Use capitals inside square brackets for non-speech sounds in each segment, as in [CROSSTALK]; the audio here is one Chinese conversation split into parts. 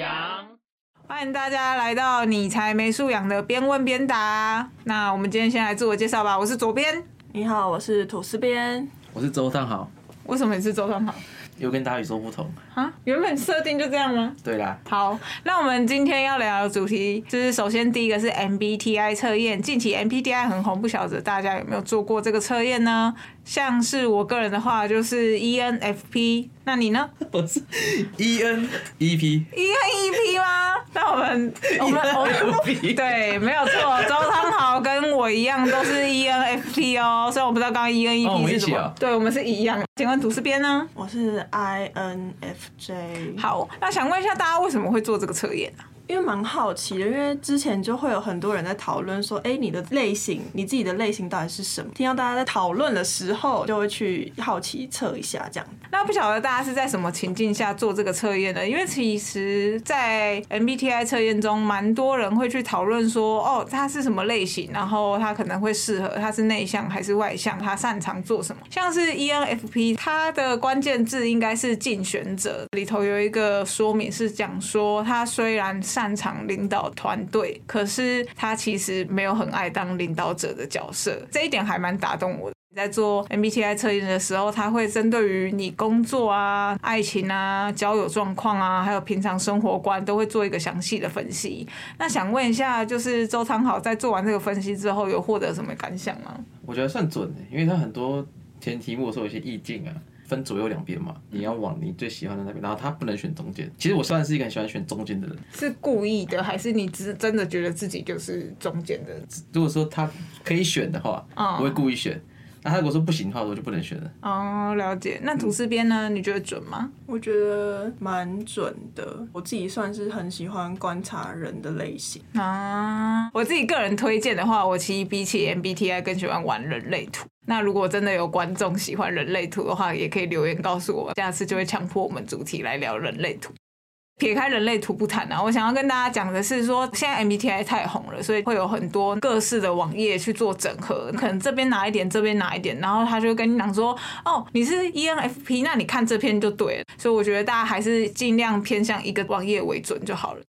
养。欢迎大家来到你才没素养的边问边答。那我们今天先来自我介绍吧，我是左边。你好，我是吐司边。我是周汤豪，为什么你是周汤豪？又跟大宇说不同。啊，原本设定就这样吗？对啦，好，那我们今天要聊的主题就是，首先第一个是 MBTI 测验。近期 MBTI 很红，不晓得大家有没有做过这个测验呢？像是我个人的话，就是 ENFP。那你呢我是 E N E P？ENEP 吗？那我们 [LAUGHS] 我们我们 ENFP 对，没有错，周汤豪跟我一样都是 ENFP 哦。虽然我不知道刚刚哦我 ENEP 是什么，一起哦对，我们是一样。请问吐司边呢？我是 INFJ。好，那想问一下大家为什么会做这个测验啊？因为蛮好奇的，因为之前就会有很多人在讨论说，哎、你的类型，你自己的类型到底是什么？听到大家在讨论的时候，就会去好奇测一下这样。那不晓得大家是在什么情境下做这个测验的？因为其实，在 MBTI 测验中，蛮多人会去讨论说，哦，他是什么类型，然后他可能会适合，他是内向还是外向，他擅长做什么。像是 ENFP，它的关键字应该是竞选者，里头有一个说明是讲说，他虽然擅长领导团队，可是他其实没有很爱当领导者的角色，这一点还蛮打动我的。在做 MBTI 测验的时候，它会针对于你工作啊、爱情啊、交友状况啊，还有平常生活观，都会做一个详细的分析。那想问一下，就是周昌豪在做完这个分析之后，有获得什么感想吗？我觉得算准的，因为他很多填题目的时候有些意境啊，分左右两边嘛，你要往你最喜欢的那边，然后他不能选中间。其实我算是一个很喜欢选中间的人。是故意的，还是你只真的觉得自己就是中间的？如果说他可以选的话，嗯我会故意选。那他如果说不行的话，我就不能选了。哦，了解。那吐司边呢？你觉得准吗？我觉得蛮准的，我自己算是很喜欢观察人的类型。啊，我自己个人推荐的话，我其实比起 MBTI 更喜欢玩人类图。那如果真的有观众喜欢人类图的话，也可以留言告诉我，下次就会强迫我们主题来聊人类图。撇开人类图不谈啊，我想要跟大家讲的是说，现在 MBTI 太红了，所以会有很多各式的网页去做整合，可能这边拿一点，这边拿一点，然后他就跟你讲说，哦，你是 ENFP，那你看这篇就对了。所以我觉得大家还是尽量偏向一个网页为准就好了。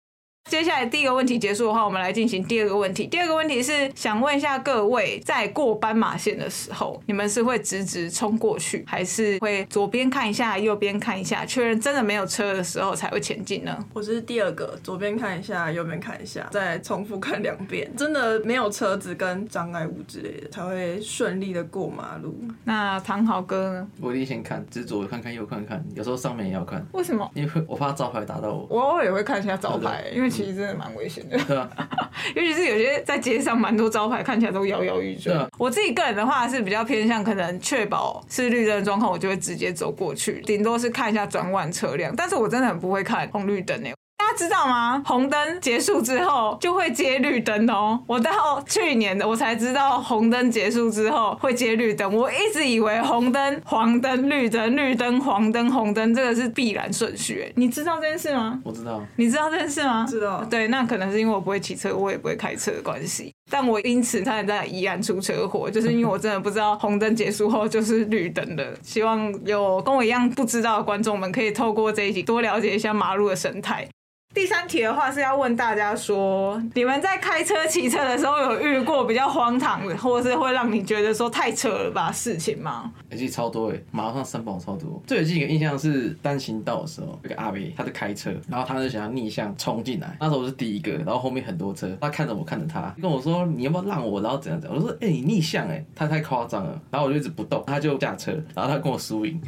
接下来第一个问题结束的话，我们来进行第二个问题。第二个问题是想问一下各位，在过斑马线的时候，你们是会直直冲过去，还是会左边看一下，右边看一下，确认真的没有车的时候才会前进呢？我是第二个，左边看一下，右边看一下，再重复看两遍。真的没有车子跟障碍物之类的，才会顺利的过马路。那唐豪哥呢？我一定先看，只左看看右看看，有时候上面也要看，为什么？因为我怕招牌打到我。我偶尔也会看一下招牌，因为其实真的蛮危险的。对啊，[LAUGHS] 尤其是有些在街上蛮多招牌看起来都摇摇欲坠啊。我自己个人的话是比较偏向可能确保是绿灯的状况，我就会直接走过去，顶多是看一下转弯车辆。但是我真的很不会看红绿灯诶。大家知道吗？红灯结束之后就会接绿灯哦。我到去年的我才知道红灯结束之后会接绿灯。我一直以为红灯、黄灯、绿灯、绿灯、黄灯、红灯这个是必然顺序诶。你知道这件事吗？我知道。你知道这件事吗？知道对，那可能是因为我不会骑车，我也不会开车的关系。但我因此差点在宜兰出车祸，就是因为我真的不知道红灯结束后就是绿灯了。[LAUGHS] 希望有跟我一样不知道的观众们，可以透过这一集多了解一下马路的生态。第三题的话是要问大家说，你们在开车、骑车的时候有遇过比较荒唐的，或者是会让你觉得说太扯了吧事情吗？而且超多哎，马路上三宝超多。最有记忆的印象是单行道的时候，有个阿伯他在开车，然后他就想要逆向冲进来，那时候我是第一个，然后后面很多车，他看着我看着他，跟我说你要不要让我，然后怎样怎样，我说哎、你逆向哎，他太夸张了，然后我就一直不动，他就下车，然后他跟我输赢，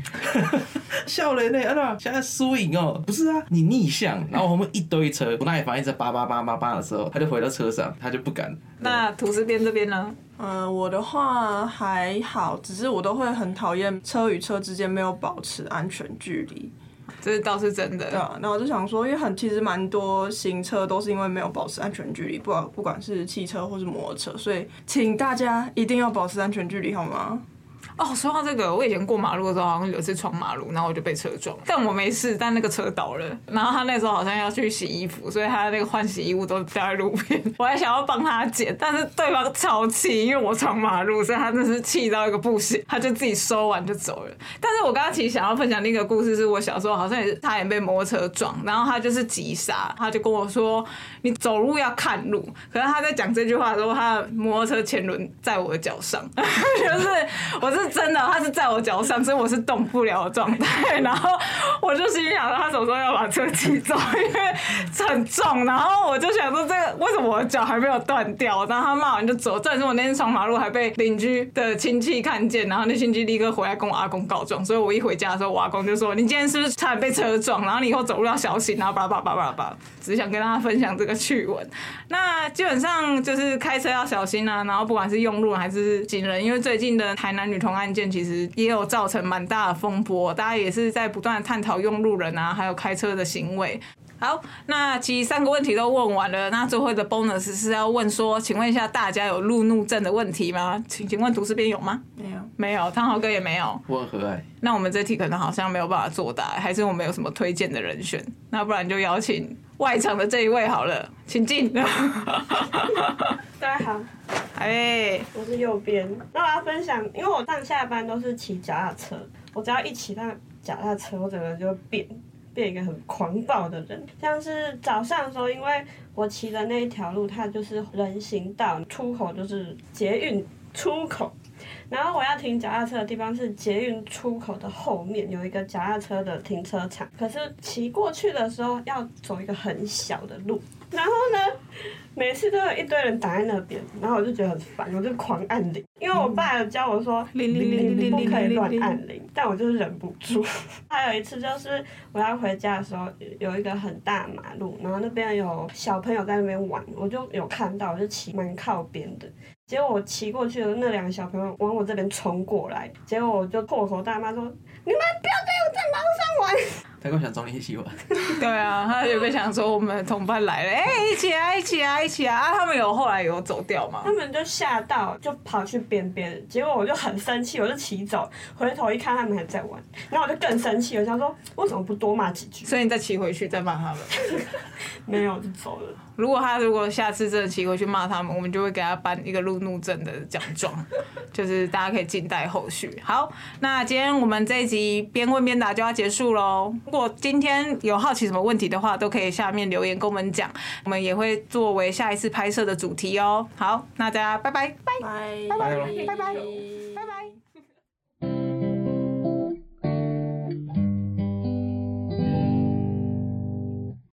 [LAUGHS] 笑人呢，啊那现在输赢哦，不是啊，你逆向，然后后面一堆车不耐烦一直叭叭叭叭叭的时候，他就回到车上，他就不敢。那吐司边这边呢？嗯、我的话还好，只是我都会很讨厌车与车之间没有保持安全距离。这倒是真的。对啊，那我就想说，因为很其实蛮多行车都是因为没有保持安全距离，不管不管是汽车或是摩托车，所以请大家一定要保持安全距离，好吗？哦，说到这个，我以前过马路的时候，好像有一次闯马路，然后我就被车撞，但我没事，但那个车倒了。然后他那时候好像要去洗衣服，所以他那个换洗衣物都掉在路边。我还想要帮他捡，但是对方超气，因为我闯马路，所以他真是气到一个不行，他就自己收完就走了。但是我刚刚其实想要分享另一个故事，是我小时候好像也是差点被摩托车撞，然后他就是急刹，他就跟我说：“你走路要看路。”可是他在讲这句话的时候，他的摩托车前轮在我的脚上，[LAUGHS] 就是我是真的，他是在我脚上，所以我是动不了的状态。[LAUGHS] 然后我就心想，他什么时候要把车骑走？因为很重。然后我就想说，这个为什么我的脚还没有断掉？然后他骂完就走。但是我那天闯马路还被邻居的亲戚看见，然后那亲戚立刻回来跟我阿公告状。所以我一回家的时候，我阿公就说：“你今天是不是差点被车撞？然后你以后走路要小心。”然后叭叭叭叭叭，只想跟大家分享这个趣闻。那基本上就是开车要小心啊，然后不管是用路还是行人，因为最近的台南女童案件其实也有造成蛮大的风波，大家也是在不断的探讨用路人啊，还有开车的行为。好，那其实三个问题都问完了，那最后的 bonus 是要问说，请问一下大家有路怒症的问题吗？请请问读师边有吗？没有，没有，汤豪哥也没有。我很和蔼，那我们这题可能好像没有办法作答，还是我们有什么推荐的人选？那不然就邀请外场的这一位好了，请进。[LAUGHS] 大家好，哎，我是右边。那我要分享，因为我上下班都是骑脚踏车，我只要一骑到脚踏车，我整个人就会变，变一个很狂暴的人。像是早上的时候，因为我骑的那一条路，它就是人行道，出口就是捷运出口。然后我要停脚踏车的地方是捷运出口的后面有一个脚踏车的停车场，可是骑过去的时候要走一个很小的路，然后呢，[LAUGHS] 每次都有一堆人挡在那边，然后我就觉得很烦，我就狂按铃，因为我爸有教我说铃铃铃铃铃不可以乱按铃，但我就是忍不住。[LAUGHS] 还有一次就是我要回家的时候，有一个很大的马路，然后那边有小朋友在那边玩，我就有看到，我就骑蛮靠边的。结果我骑过去的那两个小朋友往我这边冲过来，结果我就破口大骂说：“你们不要在我在马路上玩！”他跟我想找你一起玩，[LAUGHS] 对啊，他有没有想说我们的同伴来了，哎、一起啊，一起啊，一起啊！啊，他们有后来有走掉吗他？们就吓到，就跑去边边，结果我就很生气，我就骑走，回头一看他们还在玩，然后我就更生气，我想说为什么不多骂几句？所以你再骑回去再骂他们。[LAUGHS] [LAUGHS] 没有就走了。如果他如果下次真的骑回去骂他们，我们就会给他颁一个路怒症的奖状，就是大家可以静待后续。好，那今天我们这一集边问边答就要结束喽。如果今天有好奇什么问题的话，都可以下面留言跟我们讲，我们也会作为下一次拍摄的主题哦。好，那大家拜拜拜。拜拜拜拜拜